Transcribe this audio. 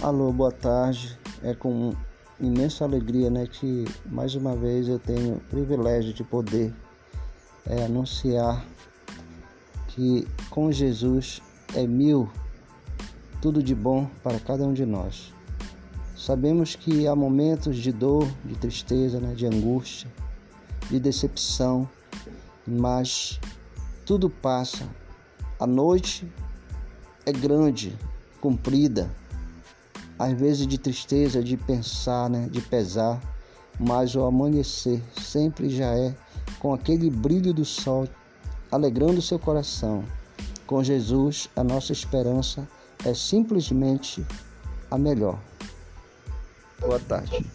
Alô, boa tarde. É com imensa alegria, né, que mais uma vez eu tenho o privilégio de poder é, anunciar que com Jesus é mil tudo de bom para cada um de nós. Sabemos que há momentos de dor, de tristeza, né, de angústia, de decepção, mas tudo passa. A noite é grande, comprida às vezes de tristeza, de pensar, né, de pesar, mas o amanhecer sempre já é com aquele brilho do sol alegrando seu coração. Com Jesus, a nossa esperança é simplesmente a melhor. Boa tarde.